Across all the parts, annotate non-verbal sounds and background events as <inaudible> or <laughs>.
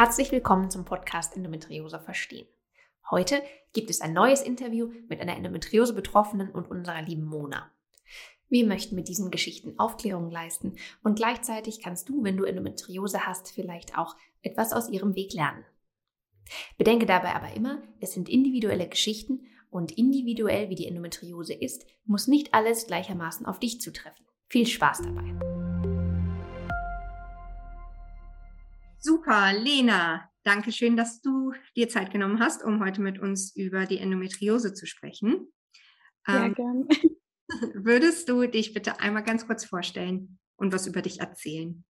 Herzlich willkommen zum Podcast Endometriose verstehen. Heute gibt es ein neues Interview mit einer Endometriose-Betroffenen und unserer lieben Mona. Wir möchten mit diesen Geschichten Aufklärung leisten und gleichzeitig kannst du, wenn du Endometriose hast, vielleicht auch etwas aus ihrem Weg lernen. Bedenke dabei aber immer, es sind individuelle Geschichten und individuell wie die Endometriose ist, muss nicht alles gleichermaßen auf dich zutreffen. Viel Spaß dabei! Super, Lena, danke schön, dass du dir Zeit genommen hast, um heute mit uns über die Endometriose zu sprechen. Ja, ähm, gern. <laughs> Würdest du dich bitte einmal ganz kurz vorstellen und was über dich erzählen?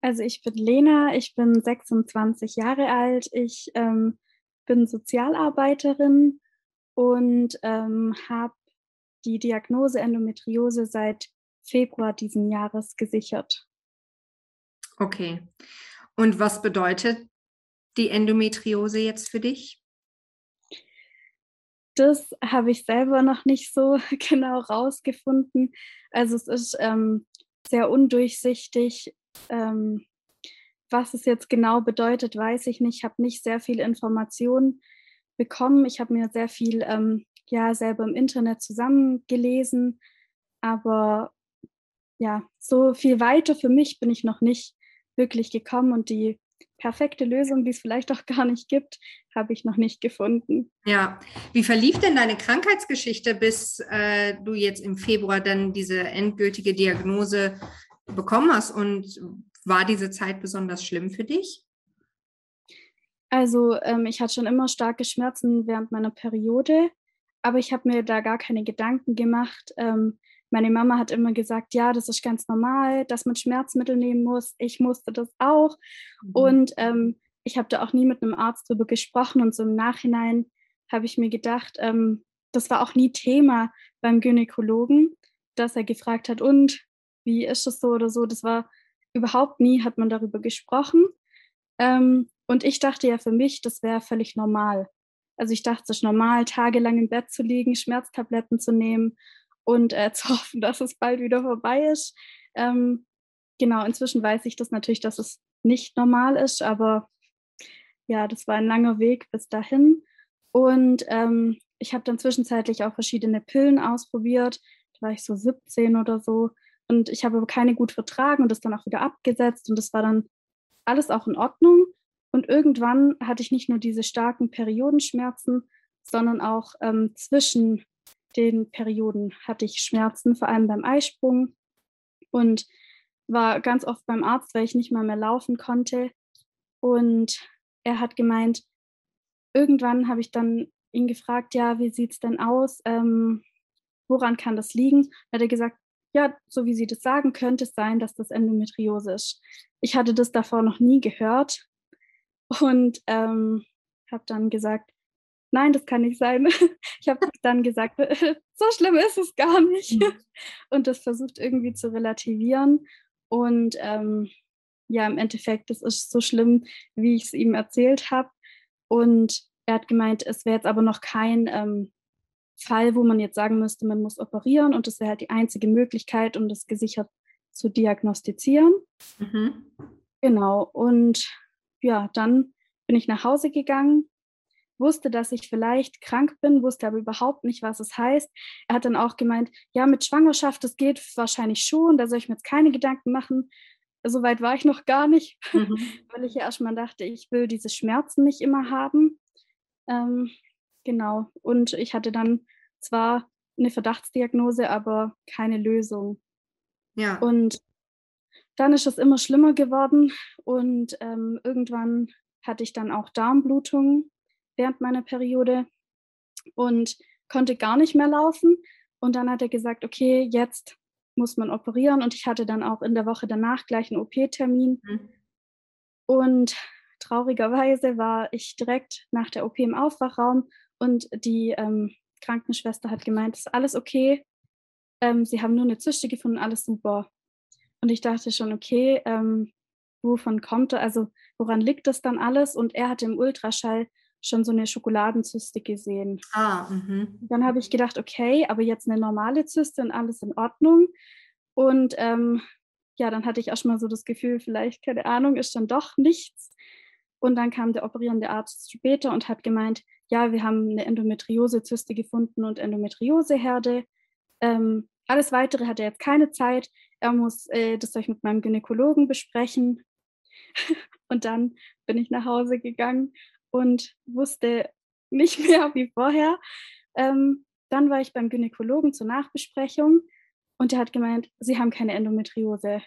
Also ich bin Lena, ich bin 26 Jahre alt, ich ähm, bin Sozialarbeiterin und ähm, habe die Diagnose Endometriose seit Februar diesen Jahres gesichert. Okay. Und was bedeutet die Endometriose jetzt für dich? Das habe ich selber noch nicht so <laughs> genau rausgefunden. Also es ist ähm, sehr undurchsichtig. Ähm, was es jetzt genau bedeutet, weiß ich nicht. Ich habe nicht sehr viel Informationen bekommen. Ich habe mir sehr viel ähm, ja selber im Internet zusammengelesen, aber ja, so viel weiter für mich bin ich noch nicht wirklich gekommen und die perfekte Lösung, die es vielleicht auch gar nicht gibt, habe ich noch nicht gefunden. Ja, wie verlief denn deine Krankheitsgeschichte, bis äh, du jetzt im Februar dann diese endgültige Diagnose bekommen hast? Und war diese Zeit besonders schlimm für dich? Also ähm, ich hatte schon immer starke Schmerzen während meiner Periode, aber ich habe mir da gar keine Gedanken gemacht. Ähm, meine Mama hat immer gesagt, ja, das ist ganz normal, dass man Schmerzmittel nehmen muss. Ich musste das auch. Mhm. Und ähm, ich habe da auch nie mit einem Arzt drüber gesprochen. Und so im Nachhinein habe ich mir gedacht, ähm, das war auch nie Thema beim Gynäkologen, dass er gefragt hat, und wie ist das so oder so. Das war überhaupt nie, hat man darüber gesprochen. Ähm, und ich dachte ja für mich, das wäre völlig normal. Also ich dachte, es ist normal, tagelang im Bett zu liegen, Schmerztabletten zu nehmen und äh, <laughs> zu hoffen, dass es bald wieder vorbei ist. Ähm, genau, inzwischen weiß ich das natürlich, dass es nicht normal ist, aber ja, das war ein langer Weg bis dahin. Und ähm, ich habe dann zwischenzeitlich auch verschiedene Pillen ausprobiert. Da war ich so 17 oder so. Und ich habe aber keine gut vertragen und das dann auch wieder abgesetzt. Und das war dann alles auch in Ordnung. Und irgendwann hatte ich nicht nur diese starken Periodenschmerzen, sondern auch ähm, zwischen den Perioden hatte ich Schmerzen, vor allem beim Eisprung und war ganz oft beim Arzt, weil ich nicht mal mehr laufen konnte. Und er hat gemeint, irgendwann habe ich dann ihn gefragt, ja, wie sieht es denn aus? Ähm, woran kann das liegen? Da hat er gesagt, ja, so wie Sie das sagen, könnte es sein, dass das Endometriose ist. Ich hatte das davor noch nie gehört und ähm, habe dann gesagt, nein, das kann nicht sein. <laughs> Ich habe dann gesagt, <laughs> so schlimm ist es gar nicht. Mhm. <laughs> Und das versucht irgendwie zu relativieren. Und ähm, ja, im Endeffekt, das ist so schlimm, wie ich es ihm erzählt habe. Und er hat gemeint, es wäre jetzt aber noch kein ähm, Fall, wo man jetzt sagen müsste, man muss operieren. Und das wäre halt die einzige Möglichkeit, um das gesichert zu diagnostizieren. Mhm. Genau. Und ja, dann bin ich nach Hause gegangen wusste, dass ich vielleicht krank bin, wusste aber überhaupt nicht, was es heißt. Er hat dann auch gemeint, ja, mit Schwangerschaft, das geht wahrscheinlich schon, da soll ich mir jetzt keine Gedanken machen. Soweit war ich noch gar nicht, mhm. <laughs> weil ich ja erstmal dachte, ich will diese Schmerzen nicht immer haben. Ähm, genau. Und ich hatte dann zwar eine Verdachtsdiagnose, aber keine Lösung. Ja. Und dann ist es immer schlimmer geworden und ähm, irgendwann hatte ich dann auch Darmblutungen während meiner Periode und konnte gar nicht mehr laufen. Und dann hat er gesagt, okay, jetzt muss man operieren. Und ich hatte dann auch in der Woche danach gleich einen OP-Termin. Mhm. Und traurigerweise war ich direkt nach der OP im Aufwachraum und die ähm, Krankenschwester hat gemeint, ist alles okay. Ähm, sie haben nur eine Zyste gefunden, alles super. Und ich dachte schon, okay, ähm, wovon kommt er? Also woran liegt das dann alles? Und er hatte im Ultraschall schon so eine Schokoladenzyste gesehen. Ah, mhm. Dann habe ich gedacht, okay, aber jetzt eine normale Zyste und alles in Ordnung. Und ähm, ja, dann hatte ich erstmal so das Gefühl, vielleicht, keine Ahnung, ist dann doch nichts. Und dann kam der operierende Arzt später und hat gemeint, ja, wir haben eine Endometriosezyste gefunden und Endometrioseherde. Ähm, alles Weitere hat er jetzt keine Zeit. Er muss äh, das euch mit meinem Gynäkologen besprechen. <laughs> und dann bin ich nach Hause gegangen und wusste nicht <laughs> mehr wie vorher. Ähm, dann war ich beim Gynäkologen zur Nachbesprechung und der hat gemeint, Sie haben keine Endometriose.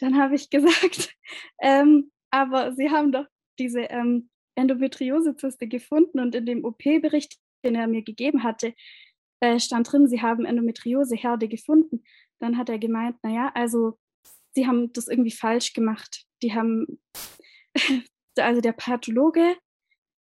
Dann habe ich <laughs> gesagt, ähm, aber Sie haben doch diese ähm, Endometriosezyste gefunden und in dem OP-Bericht, den er mir gegeben hatte, äh, stand drin, Sie haben Endometrioseherde gefunden. Dann hat er gemeint, naja, also Sie haben das irgendwie falsch gemacht. Die haben, also der Pathologe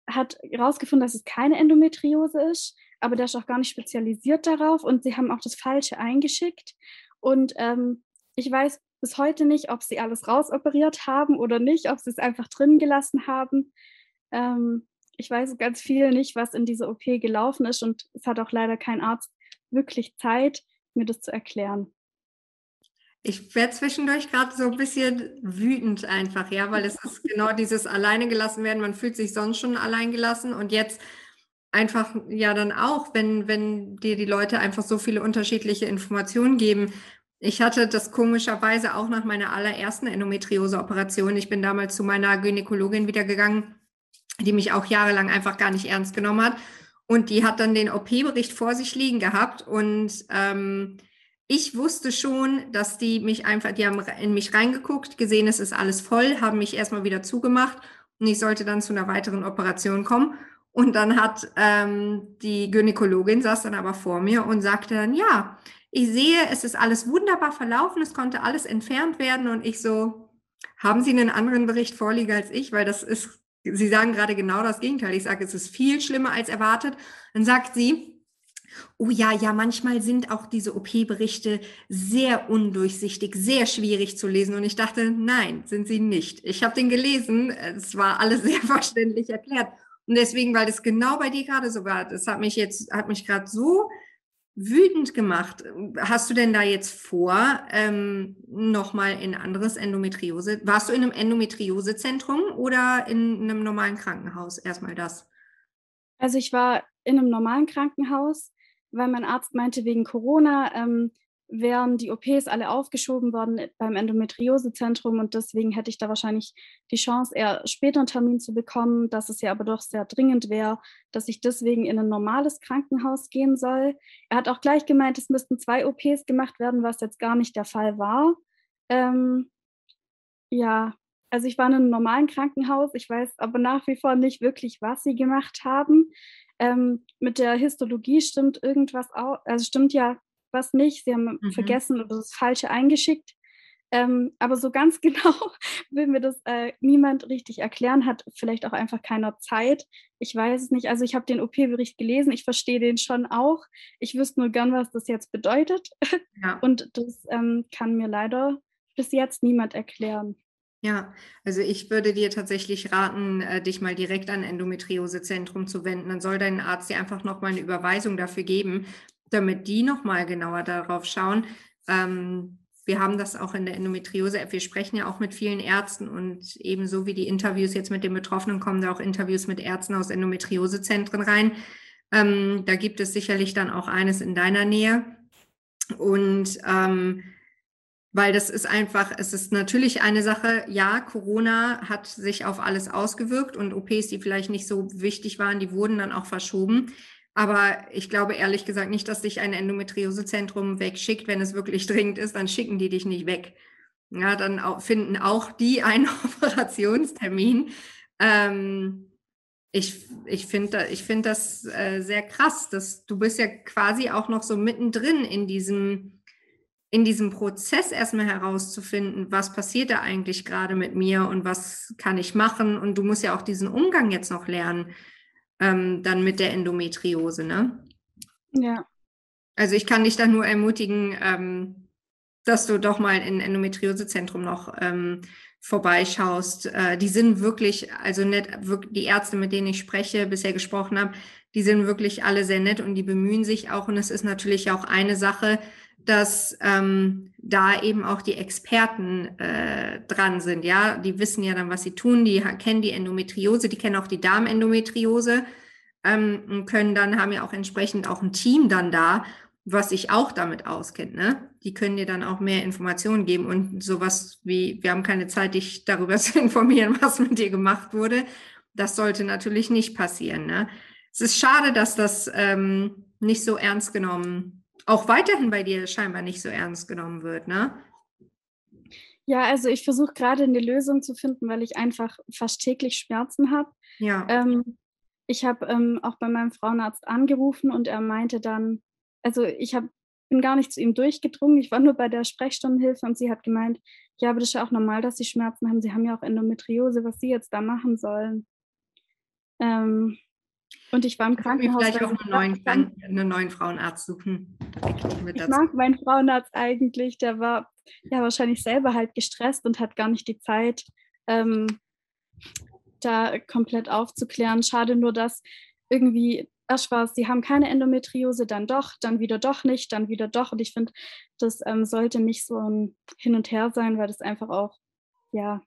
hat herausgefunden, dass es keine Endometriose ist, aber der ist auch gar nicht spezialisiert darauf und sie haben auch das Falsche eingeschickt. Und ähm, ich weiß bis heute nicht, ob sie alles rausoperiert haben oder nicht, ob sie es einfach drin gelassen haben. Ähm, ich weiß ganz viel nicht, was in dieser OP gelaufen ist und es hat auch leider kein Arzt wirklich Zeit, mir das zu erklären. Ich werde zwischendurch gerade so ein bisschen wütend einfach, ja, weil es ist genau dieses alleine gelassen werden. Man fühlt sich sonst schon allein gelassen und jetzt einfach ja dann auch, wenn, wenn dir die Leute einfach so viele unterschiedliche Informationen geben. Ich hatte das komischerweise auch nach meiner allerersten Endometriose-Operation. Ich bin damals zu meiner Gynäkologin wieder gegangen, die mich auch jahrelang einfach gar nicht ernst genommen hat. Und die hat dann den OP-Bericht vor sich liegen gehabt und ähm, ich wusste schon, dass die mich einfach, die haben in mich reingeguckt, gesehen, es ist alles voll, haben mich erstmal wieder zugemacht und ich sollte dann zu einer weiteren Operation kommen. Und dann hat ähm, die Gynäkologin saß dann aber vor mir und sagte dann, ja, ich sehe, es ist alles wunderbar verlaufen, es konnte alles entfernt werden. Und ich so, haben Sie einen anderen Bericht vorliegen als ich? Weil das ist, Sie sagen gerade genau das Gegenteil. Ich sage, es ist viel schlimmer als erwartet. Dann sagt sie, Oh ja, ja, manchmal sind auch diese OP-Berichte sehr undurchsichtig, sehr schwierig zu lesen. Und ich dachte, nein, sind sie nicht. Ich habe den gelesen, es war alles <laughs> sehr verständlich erklärt. Und deswegen, weil das genau bei dir gerade so war, das hat mich jetzt, hat mich gerade so wütend gemacht. Hast du denn da jetzt vor, ähm, nochmal in anderes Endometriose? Warst du in einem Endometriosezentrum oder in einem normalen Krankenhaus? Erstmal das. Also ich war in einem normalen Krankenhaus weil mein Arzt meinte, wegen Corona ähm, wären die OPs alle aufgeschoben worden beim Endometriosezentrum und deswegen hätte ich da wahrscheinlich die Chance, eher später einen Termin zu bekommen, dass es ja aber doch sehr dringend wäre, dass ich deswegen in ein normales Krankenhaus gehen soll. Er hat auch gleich gemeint, es müssten zwei OPs gemacht werden, was jetzt gar nicht der Fall war. Ähm, ja, also ich war in einem normalen Krankenhaus, ich weiß aber nach wie vor nicht wirklich, was sie gemacht haben. Ähm, mit der Histologie stimmt irgendwas auch, also stimmt ja was nicht. Sie haben mhm. vergessen oder das Falsche eingeschickt. Ähm, aber so ganz <laughs> genau will mir das äh, niemand richtig erklären, hat vielleicht auch einfach keiner Zeit. Ich weiß es nicht. Also ich habe den OP-Bericht gelesen, ich verstehe den schon auch. Ich wüsste nur gern, was das jetzt bedeutet. Ja. Und das ähm, kann mir leider bis jetzt niemand erklären. Ja, also ich würde dir tatsächlich raten, äh, dich mal direkt an Endometriosezentrum zu wenden. Dann soll dein Arzt dir einfach nochmal eine Überweisung dafür geben, damit die nochmal genauer darauf schauen. Ähm, wir haben das auch in der Endometriose-App. Wir sprechen ja auch mit vielen Ärzten und ebenso wie die Interviews jetzt mit den Betroffenen kommen da auch Interviews mit Ärzten aus Endometriosezentren rein. Ähm, da gibt es sicherlich dann auch eines in deiner Nähe. Und ähm, weil das ist einfach, es ist natürlich eine Sache, ja, Corona hat sich auf alles ausgewirkt und OPs, die vielleicht nicht so wichtig waren, die wurden dann auch verschoben. Aber ich glaube ehrlich gesagt nicht, dass dich ein Endometriosezentrum wegschickt. Wenn es wirklich <laughs> dringend ist, dann schicken die dich nicht weg. Ja, dann finden auch die einen <laughs> Operationstermin. Ähm, ich ich finde ich find das äh, sehr krass, dass du bist ja quasi auch noch so mittendrin in diesem in diesem Prozess erstmal herauszufinden, was passiert da eigentlich gerade mit mir und was kann ich machen. Und du musst ja auch diesen Umgang jetzt noch lernen, ähm, dann mit der Endometriose, ne? Ja. Also ich kann dich da nur ermutigen, ähm, dass du doch mal in Endometriosezentrum noch ähm, vorbeischaust. Äh, die sind wirklich, also nett, wirklich, die Ärzte, mit denen ich spreche, bisher gesprochen habe, die sind wirklich alle sehr nett und die bemühen sich auch. Und es ist natürlich auch eine Sache, dass ähm, da eben auch die Experten äh, dran sind. Ja, die wissen ja dann, was sie tun. Die kennen die Endometriose, die kennen auch die Darmendometriose ähm, und können dann haben ja auch entsprechend auch ein Team dann da, was sich auch damit auskennt. Ne? Die können dir dann auch mehr Informationen geben und sowas wie wir haben keine Zeit, dich darüber <laughs> zu informieren, was mit dir gemacht wurde. Das sollte natürlich nicht passieren. Ne? Es ist schade, dass das ähm, nicht so ernst genommen auch weiterhin bei dir scheinbar nicht so ernst genommen wird, ne? Ja, also ich versuche gerade eine Lösung zu finden, weil ich einfach fast täglich Schmerzen habe. Ja. Ähm, ich habe ähm, auch bei meinem Frauenarzt angerufen und er meinte dann, also ich hab, bin gar nicht zu ihm durchgedrungen, ich war nur bei der Sprechstundenhilfe und sie hat gemeint, ja, aber das ist ja auch normal, dass sie Schmerzen haben. Sie haben ja auch Endometriose, was sie jetzt da machen sollen. Ähm, und ich war im Krankenhaus. Vielleicht auch einen neuen, kann, einen neuen Frauenarzt suchen. Ich mag meinen Frauenarzt eigentlich. Der war ja wahrscheinlich selber halt gestresst und hat gar nicht die Zeit, ähm, da komplett aufzuklären. Schade nur, dass irgendwie erst war es, sie haben keine Endometriose, dann doch, dann wieder doch nicht, dann wieder doch. Und ich finde, das ähm, sollte nicht so ein Hin und Her sein, weil das einfach auch ja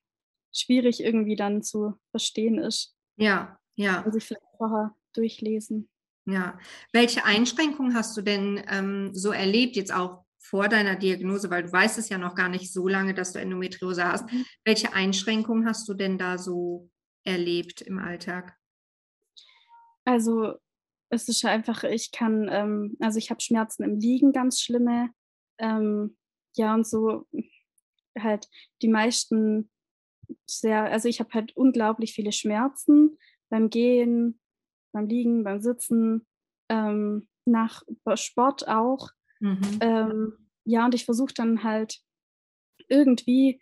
schwierig irgendwie dann zu verstehen ist. Ja, ja. Also ich vielleicht vorher durchlesen. Ja. Welche Einschränkungen hast du denn ähm, so erlebt, jetzt auch vor deiner Diagnose, weil du weißt es ja noch gar nicht so lange, dass du Endometriose hast. Mhm. Welche Einschränkungen hast du denn da so erlebt im Alltag? Also es ist einfach, ich kann, ähm, also ich habe Schmerzen im Liegen, ganz schlimme. Ähm, ja, und so halt die meisten sehr, also ich habe halt unglaublich viele Schmerzen beim Gehen, beim Liegen, beim Sitzen, ähm, nach Sport auch. Mhm. Ähm, ja, und ich versuche dann halt irgendwie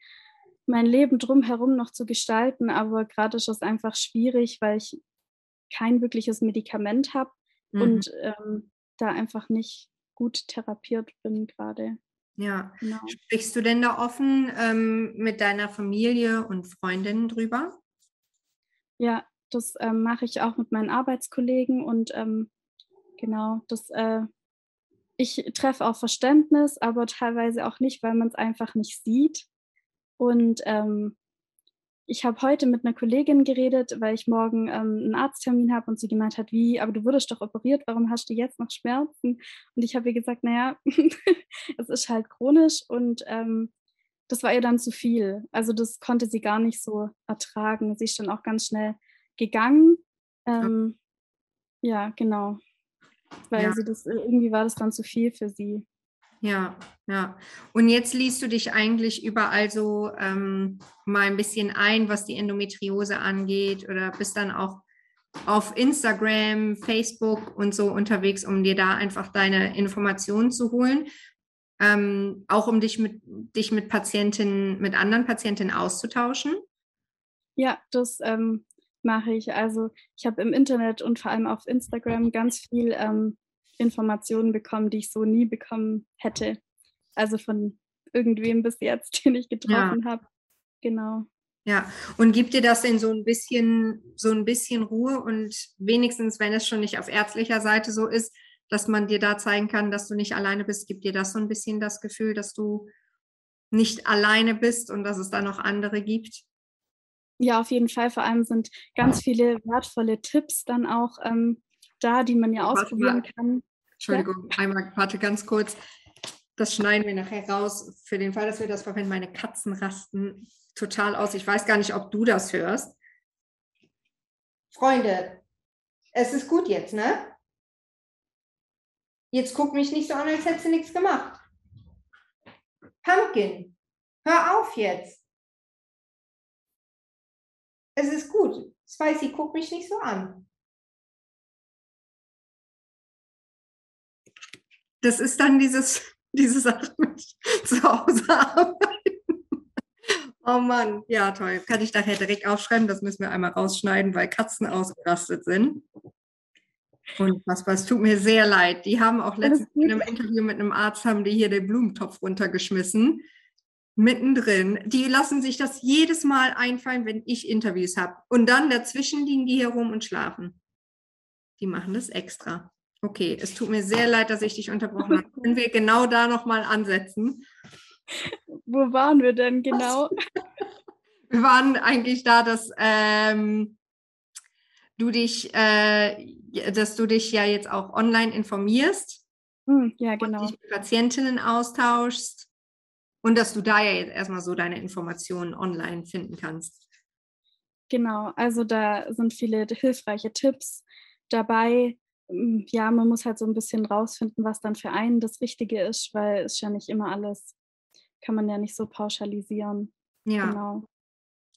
mein Leben drumherum noch zu gestalten, aber gerade ist es einfach schwierig, weil ich kein wirkliches Medikament habe mhm. und ähm, da einfach nicht gut therapiert bin gerade. Ja. Genau. Sprichst du denn da offen ähm, mit deiner Familie und Freundinnen drüber? Ja, das ähm, mache ich auch mit meinen Arbeitskollegen und ähm, genau, das, äh, ich treffe auch Verständnis, aber teilweise auch nicht, weil man es einfach nicht sieht. Und ähm, ich habe heute mit einer Kollegin geredet, weil ich morgen ähm, einen Arzttermin habe und sie gemeint hat, wie, aber du wurdest doch operiert, warum hast du jetzt noch Schmerzen? Und ich habe ihr gesagt, naja, <laughs> es ist halt chronisch und ähm, das war ihr dann zu viel. Also das konnte sie gar nicht so ertragen. Sie ist dann auch ganz schnell gegangen. Ähm, ja. ja. genau. Weil ja. sie das, äh, irgendwie war das dann zu viel für sie. Ja, ja. Und jetzt liest du dich eigentlich überall so ähm, mal ein bisschen ein, was die Endometriose angeht oder bist dann auch auf Instagram, Facebook und so unterwegs, um dir da einfach deine Informationen zu holen. Ähm, auch um dich mit, dich mit Patientinnen, mit anderen Patientinnen auszutauschen? Ja, das ähm, mache ich. Also ich habe im Internet und vor allem auf Instagram ganz viel ähm, Informationen bekommen, die ich so nie bekommen hätte. Also von irgendwem bis jetzt, <laughs> den ich getroffen ja. habe. Genau. Ja, und gibt dir das denn so ein bisschen, so ein bisschen Ruhe und wenigstens, wenn es schon nicht auf ärztlicher Seite so ist, dass man dir da zeigen kann, dass du nicht alleine bist, gibt dir das so ein bisschen das Gefühl, dass du nicht alleine bist und dass es da noch andere gibt? Ja, auf jeden Fall. Vor allem sind ganz viele wertvolle Tipps dann auch ähm, da, die man ja ausprobieren kann. Entschuldigung, ja. einmal, warte ganz kurz. Das schneiden wir nachher raus. Für den Fall, dass wir das verwenden, meine Katzen rasten total aus. Ich weiß gar nicht, ob du das hörst. Freunde, es ist gut jetzt, ne? Jetzt guck mich nicht so an, als hättest du nichts gemacht. Pumpkin, hör auf jetzt. Es ist gut. Spicy, guck mich nicht so an. Das ist dann dieses, <laughs> diese Sache mit <laughs> zu Hause arbeiten. Oh Mann, ja toll. Kann ich nachher direkt aufschreiben. Das müssen wir einmal rausschneiden, weil Katzen ausgerastet sind. Und was, was tut mir sehr leid. Die haben auch letztens in einem Interview mit einem Arzt, haben die hier den Blumentopf runtergeschmissen mittendrin. Die lassen sich das jedes Mal einfallen, wenn ich Interviews habe. Und dann dazwischen liegen die hier rum und schlafen. Die machen das extra. Okay, es tut mir sehr leid, dass ich dich unterbrochen habe. Können wir genau da nochmal ansetzen? Wo waren wir denn genau? Wir waren eigentlich da, dass ähm, du dich, äh, dass du dich ja jetzt auch online informierst. Hm, ja, genau. Und dich mit Patientinnen austauschst und dass du da ja jetzt erstmal so deine Informationen online finden kannst. Genau, also da sind viele hilfreiche Tipps dabei. Ja, man muss halt so ein bisschen rausfinden, was dann für einen das Richtige ist, weil es ja nicht immer alles, kann man ja nicht so pauschalisieren. Ja. Genau.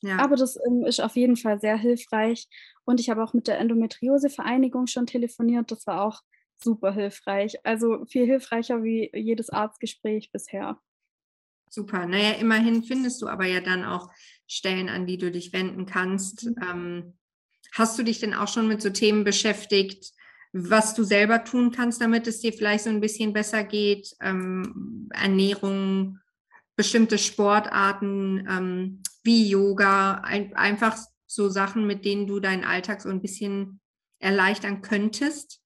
Ja. Aber das ähm, ist auf jeden Fall sehr hilfreich. Und ich habe auch mit der Endometriose-Vereinigung schon telefoniert. Das war auch super hilfreich. Also viel hilfreicher wie jedes Arztgespräch bisher. Super. Naja, immerhin findest du aber ja dann auch Stellen, an die du dich wenden kannst. Mhm. Ähm, hast du dich denn auch schon mit so Themen beschäftigt, was du selber tun kannst, damit es dir vielleicht so ein bisschen besser geht? Ähm, Ernährung, bestimmte Sportarten ähm, wie Yoga, ein, einfach so Sachen, mit denen du deinen Alltag so ein bisschen erleichtern könntest?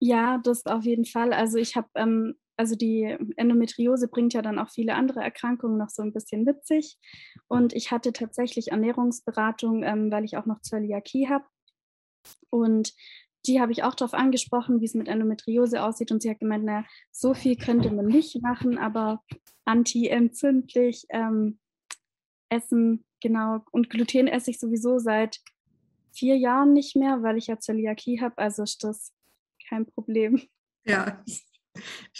Ja, das auf jeden Fall. Also ich habe ähm, also die Endometriose bringt ja dann auch viele andere Erkrankungen noch so ein bisschen mit sich. Und ich hatte tatsächlich Ernährungsberatung, ähm, weil ich auch noch Zöliakie habe. Und die habe ich auch darauf angesprochen, wie es mit Endometriose aussieht. Und sie hat gemeint, naja, so viel könnte man nicht machen, aber anti-entzündlich ähm, essen, genau. Und Gluten esse ich sowieso seit vier Jahren nicht mehr, weil ich ja Zöliakie habe. Also ist das kein Problem. Ja, ich <laughs>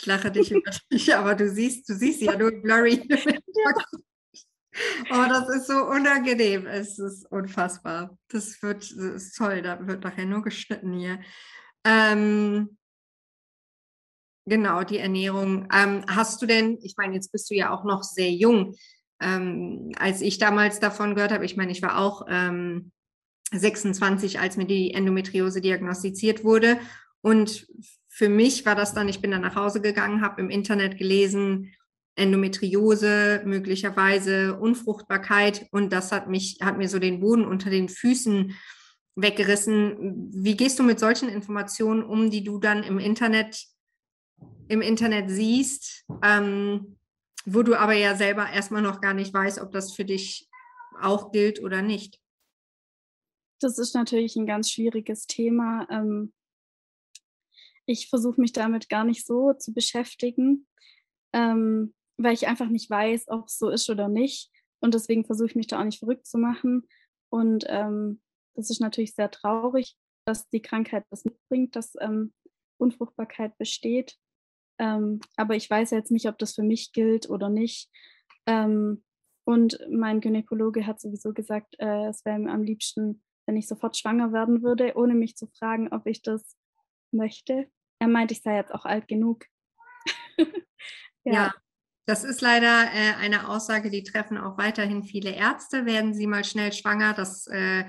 lache dich über <laughs> dich, aber du siehst, du siehst ja nur blurry. <laughs> Oh, das ist so unangenehm. Es ist unfassbar. Das wird das ist toll. Da wird nachher nur geschnitten hier. Ähm, genau, die Ernährung. Ähm, hast du denn, ich meine, jetzt bist du ja auch noch sehr jung. Ähm, als ich damals davon gehört habe, ich meine, ich war auch 26, ähm, als mir die Endometriose diagnostiziert wurde. Und für mich war das dann, ich bin dann nach Hause gegangen, habe im Internet gelesen, Endometriose, möglicherweise Unfruchtbarkeit und das hat mich, hat mir so den Boden unter den Füßen weggerissen. Wie gehst du mit solchen Informationen um, die du dann im Internet, im Internet siehst, ähm, wo du aber ja selber erstmal noch gar nicht weißt, ob das für dich auch gilt oder nicht? Das ist natürlich ein ganz schwieriges Thema. Ähm, ich versuche mich damit gar nicht so zu beschäftigen, ähm, weil ich einfach nicht weiß, ob es so ist oder nicht. Und deswegen versuche ich mich da auch nicht verrückt zu machen. Und ähm, das ist natürlich sehr traurig, dass die Krankheit das mitbringt, dass ähm, Unfruchtbarkeit besteht. Ähm, aber ich weiß jetzt nicht, ob das für mich gilt oder nicht. Ähm, und mein Gynäkologe hat sowieso gesagt, äh, es wäre mir am liebsten, wenn ich sofort schwanger werden würde, ohne mich zu fragen, ob ich das möchte. Er meint, ich sei jetzt auch alt genug. <laughs> ja. ja. Das ist leider äh, eine Aussage, die treffen auch weiterhin viele Ärzte. Werden sie mal schnell schwanger, das äh,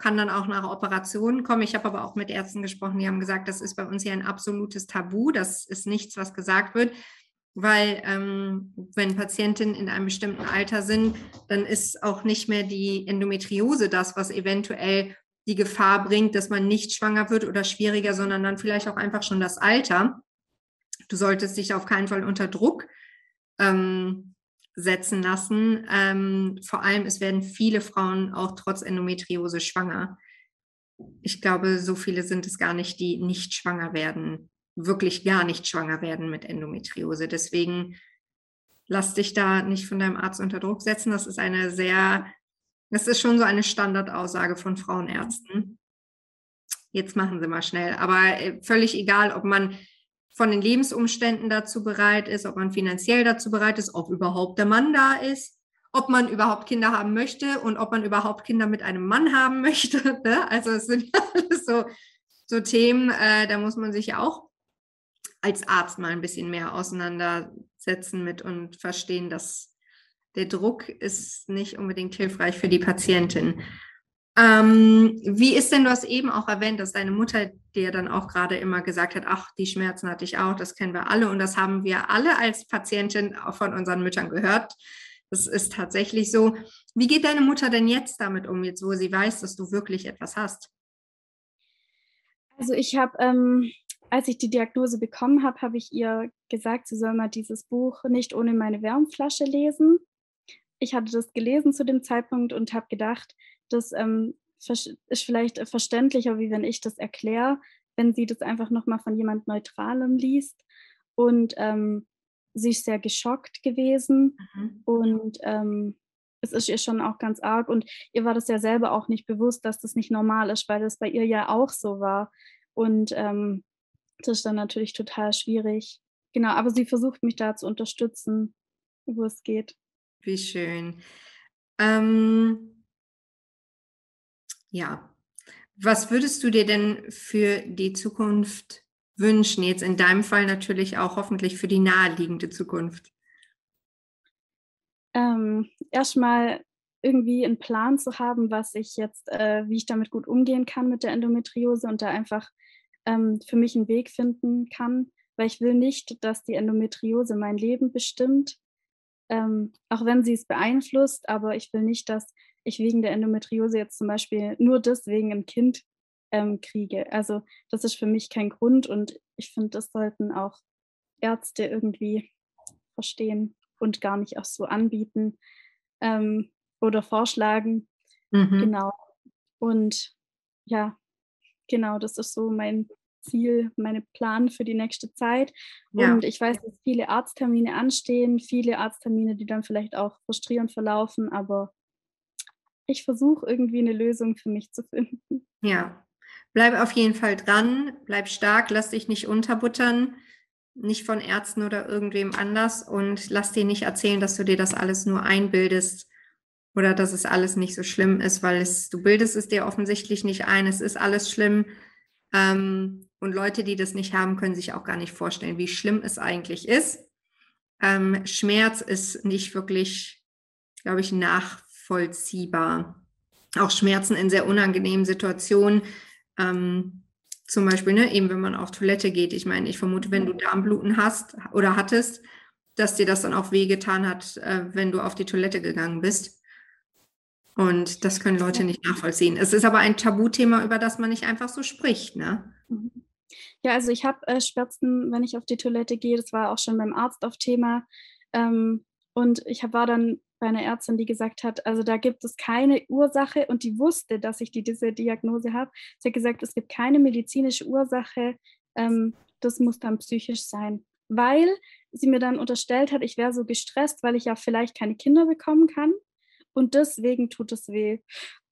kann dann auch nach Operationen kommen. Ich habe aber auch mit Ärzten gesprochen, die haben gesagt, das ist bei uns hier ein absolutes Tabu. Das ist nichts, was gesagt wird, weil ähm, wenn Patientinnen in einem bestimmten Alter sind, dann ist auch nicht mehr die Endometriose das, was eventuell die Gefahr bringt, dass man nicht schwanger wird oder schwieriger, sondern dann vielleicht auch einfach schon das Alter. Du solltest dich auf keinen Fall unter Druck ähm, setzen lassen. Ähm, vor allem, es werden viele Frauen auch trotz Endometriose schwanger. Ich glaube, so viele sind es gar nicht, die nicht schwanger werden, wirklich gar nicht schwanger werden mit Endometriose. Deswegen lass dich da nicht von deinem Arzt unter Druck setzen. Das ist eine sehr das ist schon so eine Standardaussage von Frauenärzten. Jetzt machen Sie mal schnell. Aber äh, völlig egal, ob man von den Lebensumständen dazu bereit ist, ob man finanziell dazu bereit ist, ob überhaupt der Mann da ist, ob man überhaupt Kinder haben möchte und ob man überhaupt Kinder mit einem Mann haben <laughs> möchte. Ne? Also es sind <laughs> alles so, so Themen, äh, da muss man sich ja auch als Arzt mal ein bisschen mehr auseinandersetzen mit und verstehen, dass der Druck ist nicht unbedingt hilfreich für die Patientin. Ähm, wie ist denn, du hast eben auch erwähnt, dass deine Mutter dir dann auch gerade immer gesagt hat, ach, die Schmerzen hatte ich auch, das kennen wir alle und das haben wir alle als Patientin auch von unseren Müttern gehört. Das ist tatsächlich so. Wie geht deine Mutter denn jetzt damit um, jetzt wo sie weiß, dass du wirklich etwas hast? Also ich habe ähm, als ich die Diagnose bekommen habe, habe ich ihr gesagt, sie soll mal dieses Buch nicht ohne meine Wärmflasche lesen. Ich hatte das gelesen zu dem Zeitpunkt und habe gedacht, das ähm, ist vielleicht verständlicher, wie wenn ich das erkläre, wenn sie das einfach nochmal von jemand Neutralem liest. Und ähm, sie ist sehr geschockt gewesen mhm. und ähm, es ist ihr schon auch ganz arg und ihr war das ja selber auch nicht bewusst, dass das nicht normal ist, weil das bei ihr ja auch so war. Und ähm, das ist dann natürlich total schwierig. Genau, aber sie versucht mich da zu unterstützen, wo es geht. Wie schön. Ähm, ja, was würdest du dir denn für die Zukunft wünschen? Jetzt in deinem Fall natürlich auch hoffentlich für die naheliegende Zukunft. Ähm, Erstmal irgendwie einen Plan zu haben, was ich jetzt, äh, wie ich damit gut umgehen kann mit der Endometriose und da einfach ähm, für mich einen Weg finden kann, weil ich will nicht, dass die Endometriose mein Leben bestimmt, ähm, auch wenn sie es beeinflusst, aber ich will nicht, dass ich wegen der Endometriose jetzt zum Beispiel nur deswegen ein Kind ähm, kriege. Also das ist für mich kein Grund und ich finde, das sollten auch Ärzte irgendwie verstehen und gar nicht auch so anbieten ähm, oder vorschlagen. Mhm. Genau. Und ja, genau, das ist so mein Ziel, mein Plan für die nächste Zeit. Ja. Und ich weiß, dass viele Arzttermine anstehen, viele Arzttermine, die dann vielleicht auch frustrierend verlaufen, aber ich versuche irgendwie eine Lösung für mich zu finden. Ja, bleib auf jeden Fall dran, bleib stark, lass dich nicht unterbuttern, nicht von Ärzten oder irgendwem anders und lass dir nicht erzählen, dass du dir das alles nur einbildest oder dass es alles nicht so schlimm ist, weil es, du bildest es dir offensichtlich nicht ein, es ist alles schlimm. Ähm, und Leute, die das nicht haben, können sich auch gar nicht vorstellen, wie schlimm es eigentlich ist. Ähm, Schmerz ist nicht wirklich, glaube ich, nachvollziehbar. Auch Schmerzen in sehr unangenehmen Situationen. Ähm, zum Beispiel, ne, eben wenn man auf Toilette geht. Ich meine, ich vermute, wenn du Darmbluten hast oder hattest, dass dir das dann auch wehgetan hat, äh, wenn du auf die Toilette gegangen bist. Und das können Leute nicht nachvollziehen. Es ist aber ein Tabuthema, über das man nicht einfach so spricht, ne? Mhm. Ja, also ich habe äh, Schmerzen, wenn ich auf die Toilette gehe. Das war auch schon beim Arzt auf Thema. Ähm, und ich hab, war dann bei einer Ärztin, die gesagt hat, also da gibt es keine Ursache und die wusste, dass ich die, diese Diagnose habe. Sie hat gesagt, es gibt keine medizinische Ursache, ähm, das muss dann psychisch sein. Weil sie mir dann unterstellt hat, ich wäre so gestresst, weil ich ja vielleicht keine Kinder bekommen kann und deswegen tut es weh.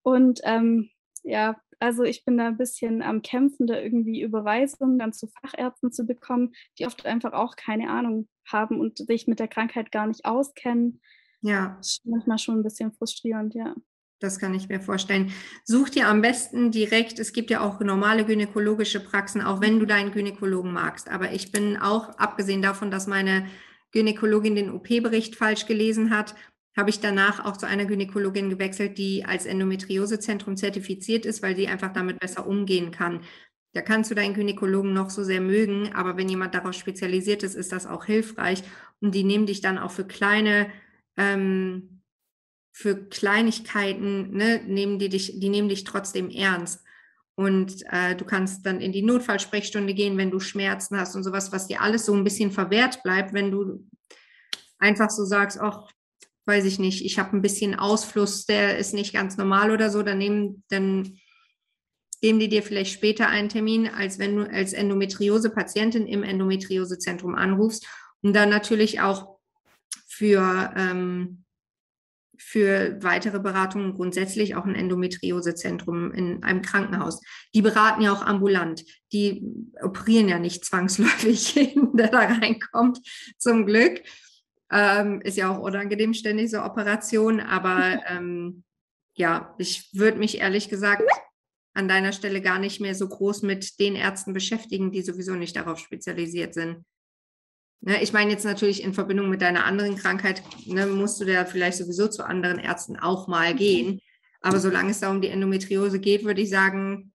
Und ähm, ja, also ich bin da ein bisschen am Kämpfen, da irgendwie Überweisungen dann zu Fachärzten zu bekommen, die oft einfach auch keine Ahnung haben und sich mit der Krankheit gar nicht auskennen. Ja. Das ist manchmal schon ein bisschen frustrierend, ja. Das kann ich mir vorstellen. Such dir am besten direkt, es gibt ja auch normale gynäkologische Praxen, auch wenn du deinen Gynäkologen magst. Aber ich bin auch, abgesehen davon, dass meine Gynäkologin den OP-Bericht falsch gelesen hat, habe ich danach auch zu einer Gynäkologin gewechselt, die als Endometriosezentrum zertifiziert ist, weil sie einfach damit besser umgehen kann. Da kannst du deinen Gynäkologen noch so sehr mögen, aber wenn jemand darauf spezialisiert ist, ist das auch hilfreich. Und die nehmen dich dann auch für kleine, ähm, für Kleinigkeiten, ne, nehmen die dich, die nehmen dich trotzdem ernst. Und äh, du kannst dann in die Notfallsprechstunde gehen, wenn du Schmerzen hast und sowas, was dir alles so ein bisschen verwehrt bleibt, wenn du einfach so sagst, ach, weiß ich nicht, ich habe ein bisschen Ausfluss, der ist nicht ganz normal oder so, dann nehmen, dann geben die dir vielleicht später einen Termin, als wenn du als Endometriose-Patientin im Endometriosezentrum anrufst und dann natürlich auch für, ähm, für weitere Beratungen grundsätzlich auch ein Endometriosezentrum in einem Krankenhaus. Die beraten ja auch ambulant. Die operieren ja nicht zwangsläufig <laughs> jeden, der da reinkommt, zum Glück. Ähm, ist ja auch unangenehm, ständig so Operationen, aber <laughs> ähm, ja, ich würde mich ehrlich gesagt an deiner Stelle gar nicht mehr so groß mit den Ärzten beschäftigen, die sowieso nicht darauf spezialisiert sind. Ne, ich meine jetzt natürlich in Verbindung mit deiner anderen Krankheit, ne, musst du da vielleicht sowieso zu anderen Ärzten auch mal gehen. Aber solange es da um die Endometriose geht, würde ich sagen,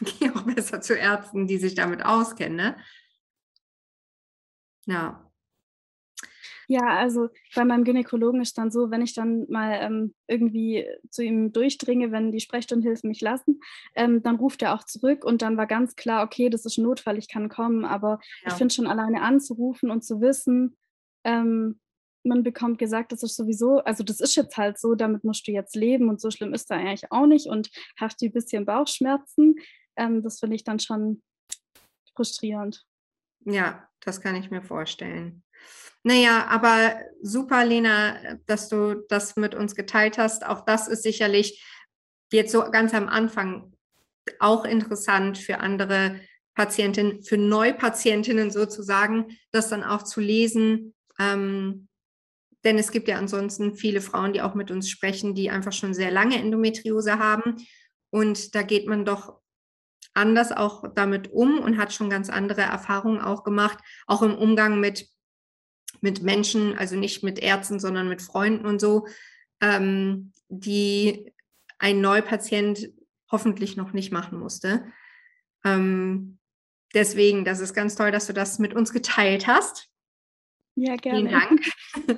<laughs> geh auch besser zu Ärzten, die sich damit auskennen. Ne? Ja. Ja, also bei meinem Gynäkologen ist dann so, wenn ich dann mal ähm, irgendwie zu ihm durchdringe, wenn die Sprechstundenhilfen mich lassen, ähm, dann ruft er auch zurück und dann war ganz klar, okay, das ist ein Notfall, ich kann kommen, aber ja. ich finde schon alleine anzurufen und zu wissen, ähm, man bekommt gesagt, das ist sowieso, also das ist jetzt halt so, damit musst du jetzt leben und so schlimm ist da eigentlich auch nicht und hast du ein bisschen Bauchschmerzen. Ähm, das finde ich dann schon frustrierend. Ja, das kann ich mir vorstellen. Naja, aber super, Lena, dass du das mit uns geteilt hast. Auch das ist sicherlich jetzt so ganz am Anfang auch interessant für andere Patientinnen, für Neupatientinnen sozusagen, das dann auch zu lesen. Ähm, denn es gibt ja ansonsten viele Frauen, die auch mit uns sprechen, die einfach schon sehr lange Endometriose haben. Und da geht man doch anders auch damit um und hat schon ganz andere Erfahrungen auch gemacht, auch im Umgang mit, mit Menschen, also nicht mit Ärzten, sondern mit Freunden und so, ähm, die ein Neupatient hoffentlich noch nicht machen musste. Ähm, deswegen, das ist ganz toll, dass du das mit uns geteilt hast. Ja, gerne. Vielen Dank.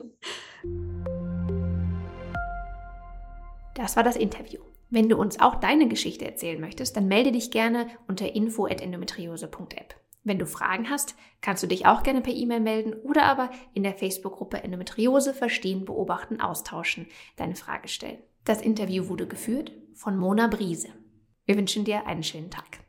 <laughs> Das war das Interview. Wenn du uns auch deine Geschichte erzählen möchtest, dann melde dich gerne unter info@endometriose.app. Wenn du Fragen hast, kannst du dich auch gerne per E-Mail melden oder aber in der Facebook-Gruppe Endometriose verstehen, beobachten, austauschen, deine Frage stellen. Das Interview wurde geführt von Mona Briese. Wir wünschen dir einen schönen Tag.